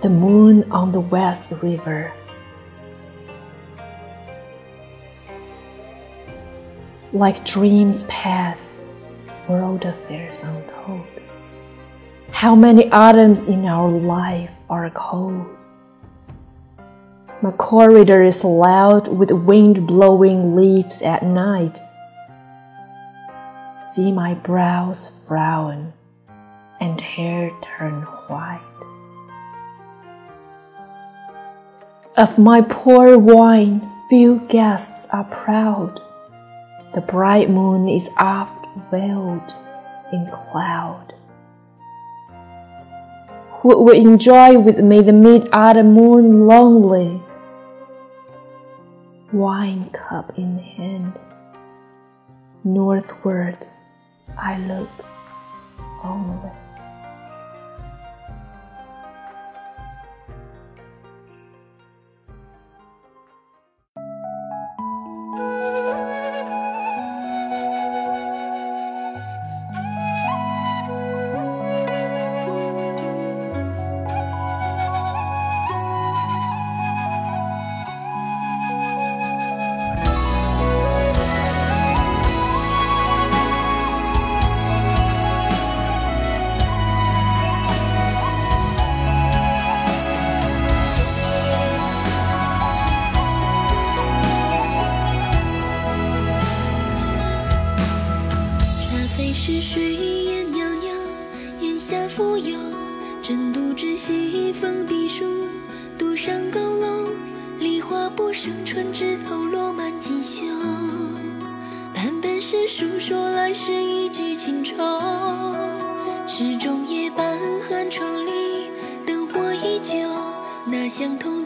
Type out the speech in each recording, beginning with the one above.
the moon on the West River. Like dreams pass, world affairs untold. How many autumns in our life are cold? My corridor is loud with wind blowing leaves at night. See my brows frown and hair turn white. Of my poor wine, few guests are proud. The bright moon is oft veiled in cloud. Who would enjoy with me the mid autumn moon lonely? Wine cup in hand, northward I look only. 家富有，真不知西风碧树独上高楼，梨花不胜春枝头落满锦绣。半本诗书说来是一句情愁，诗中夜半寒窗里，灯火依旧，那相同。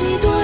许多。